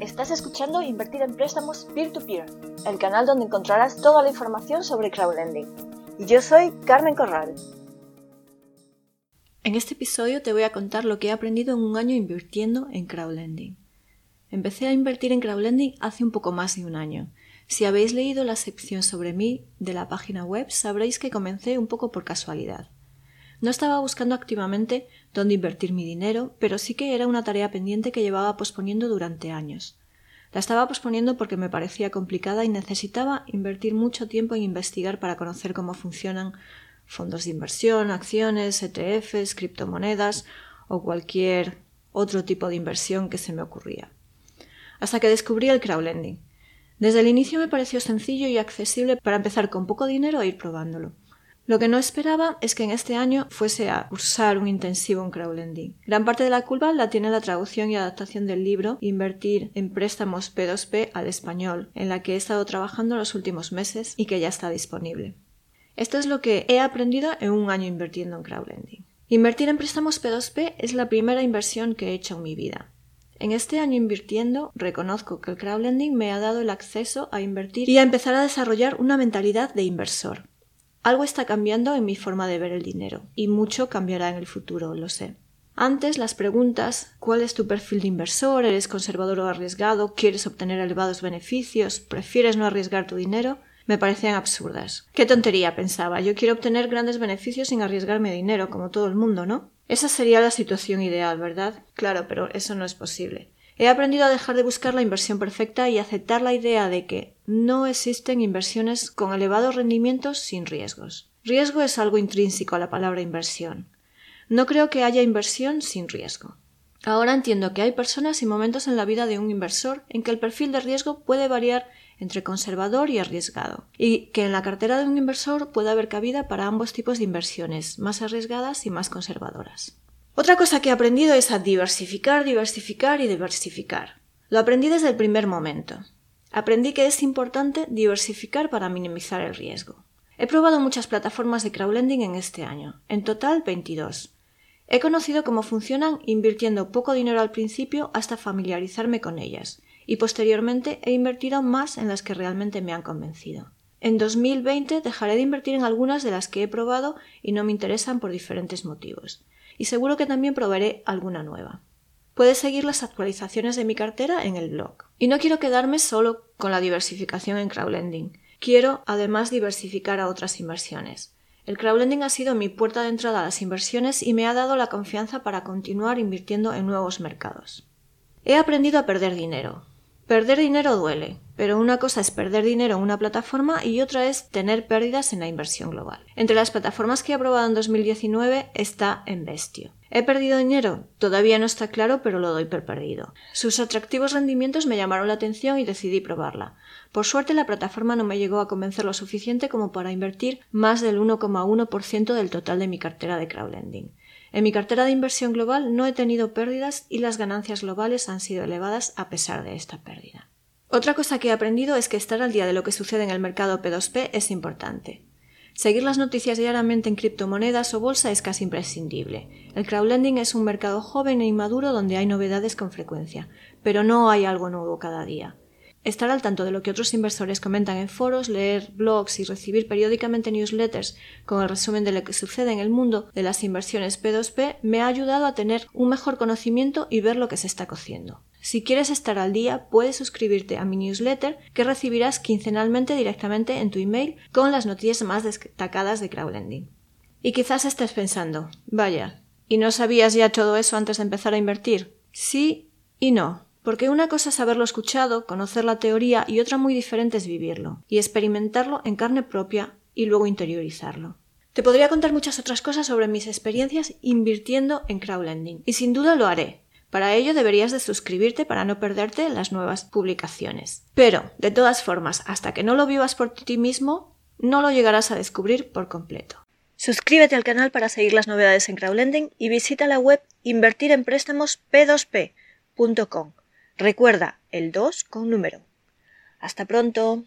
Estás escuchando Invertir en Préstamos Peer-to-Peer, el canal donde encontrarás toda la información sobre crowdlending. Y yo soy Carmen Corral. En este episodio te voy a contar lo que he aprendido en un año invirtiendo en crowdlending. Empecé a invertir en crowdlending hace un poco más de un año. Si habéis leído la sección sobre mí de la página web, sabréis que comencé un poco por casualidad. No estaba buscando activamente dónde invertir mi dinero, pero sí que era una tarea pendiente que llevaba posponiendo durante años. La estaba posponiendo porque me parecía complicada y necesitaba invertir mucho tiempo en investigar para conocer cómo funcionan fondos de inversión, acciones, ETFs, criptomonedas o cualquier otro tipo de inversión que se me ocurría. Hasta que descubrí el crowdlending. Desde el inicio me pareció sencillo y accesible para empezar con poco dinero e ir probándolo. Lo que no esperaba es que en este año fuese a cursar un intensivo en crowdlending. Gran parte de la culpa la tiene la traducción y adaptación del libro Invertir en préstamos P2P al español, en la que he estado trabajando los últimos meses y que ya está disponible. Esto es lo que he aprendido en un año invirtiendo en crowdlending. Invertir en préstamos P2P es la primera inversión que he hecho en mi vida. En este año invirtiendo, reconozco que el crowdlending me ha dado el acceso a invertir y a empezar a desarrollar una mentalidad de inversor. Algo está cambiando en mi forma de ver el dinero, y mucho cambiará en el futuro, lo sé. Antes las preguntas ¿cuál es tu perfil de inversor? ¿Eres conservador o arriesgado? ¿Quieres obtener elevados beneficios? ¿Prefieres no arriesgar tu dinero? me parecían absurdas. Qué tontería, pensaba. Yo quiero obtener grandes beneficios sin arriesgarme dinero, como todo el mundo, ¿no? Esa sería la situación ideal, ¿verdad? Claro, pero eso no es posible. He aprendido a dejar de buscar la inversión perfecta y aceptar la idea de que no existen inversiones con elevados rendimientos sin riesgos. Riesgo es algo intrínseco a la palabra inversión. No creo que haya inversión sin riesgo. Ahora entiendo que hay personas y momentos en la vida de un inversor en que el perfil de riesgo puede variar entre conservador y arriesgado, y que en la cartera de un inversor puede haber cabida para ambos tipos de inversiones, más arriesgadas y más conservadoras. Otra cosa que he aprendido es a diversificar, diversificar y diversificar. Lo aprendí desde el primer momento. Aprendí que es importante diversificar para minimizar el riesgo. He probado muchas plataformas de crowdlending en este año, en total 22. He conocido cómo funcionan invirtiendo poco dinero al principio hasta familiarizarme con ellas, y posteriormente he invertido más en las que realmente me han convencido. En 2020 dejaré de invertir en algunas de las que he probado y no me interesan por diferentes motivos y seguro que también probaré alguna nueva. Puedes seguir las actualizaciones de mi cartera en el blog. Y no quiero quedarme solo con la diversificación en crowdlending. Quiero además diversificar a otras inversiones. El crowdlending ha sido mi puerta de entrada a las inversiones y me ha dado la confianza para continuar invirtiendo en nuevos mercados. He aprendido a perder dinero. Perder dinero duele, pero una cosa es perder dinero en una plataforma y otra es tener pérdidas en la inversión global. Entre las plataformas que he probado en 2019 está Investio. ¿He perdido dinero? Todavía no está claro, pero lo doy por perdido. Sus atractivos rendimientos me llamaron la atención y decidí probarla. Por suerte la plataforma no me llegó a convencer lo suficiente como para invertir más del 1,1% del total de mi cartera de crowdlending. En mi cartera de inversión global no he tenido pérdidas y las ganancias globales han sido elevadas a pesar de esta pérdida. Otra cosa que he aprendido es que estar al día de lo que sucede en el mercado P2P es importante. Seguir las noticias diariamente en criptomonedas o bolsa es casi imprescindible. El crowdlending es un mercado joven e inmaduro donde hay novedades con frecuencia, pero no hay algo nuevo cada día. Estar al tanto de lo que otros inversores comentan en foros, leer blogs y recibir periódicamente newsletters con el resumen de lo que sucede en el mundo de las inversiones P2P me ha ayudado a tener un mejor conocimiento y ver lo que se está cociendo. Si quieres estar al día, puedes suscribirte a mi newsletter que recibirás quincenalmente directamente en tu email con las noticias más destacadas de crowdlending. Y quizás estés pensando, vaya, ¿y no sabías ya todo eso antes de empezar a invertir? Sí y no. Porque una cosa es haberlo escuchado, conocer la teoría y otra muy diferente es vivirlo y experimentarlo en carne propia y luego interiorizarlo. Te podría contar muchas otras cosas sobre mis experiencias invirtiendo en crowdlending y sin duda lo haré. Para ello deberías de suscribirte para no perderte las nuevas publicaciones. Pero, de todas formas, hasta que no lo vivas por ti mismo, no lo llegarás a descubrir por completo. Suscríbete al canal para seguir las novedades en crowdlending y visita la web invertirenpréstamosp2p.com Recuerda el 2 con número. Hasta pronto.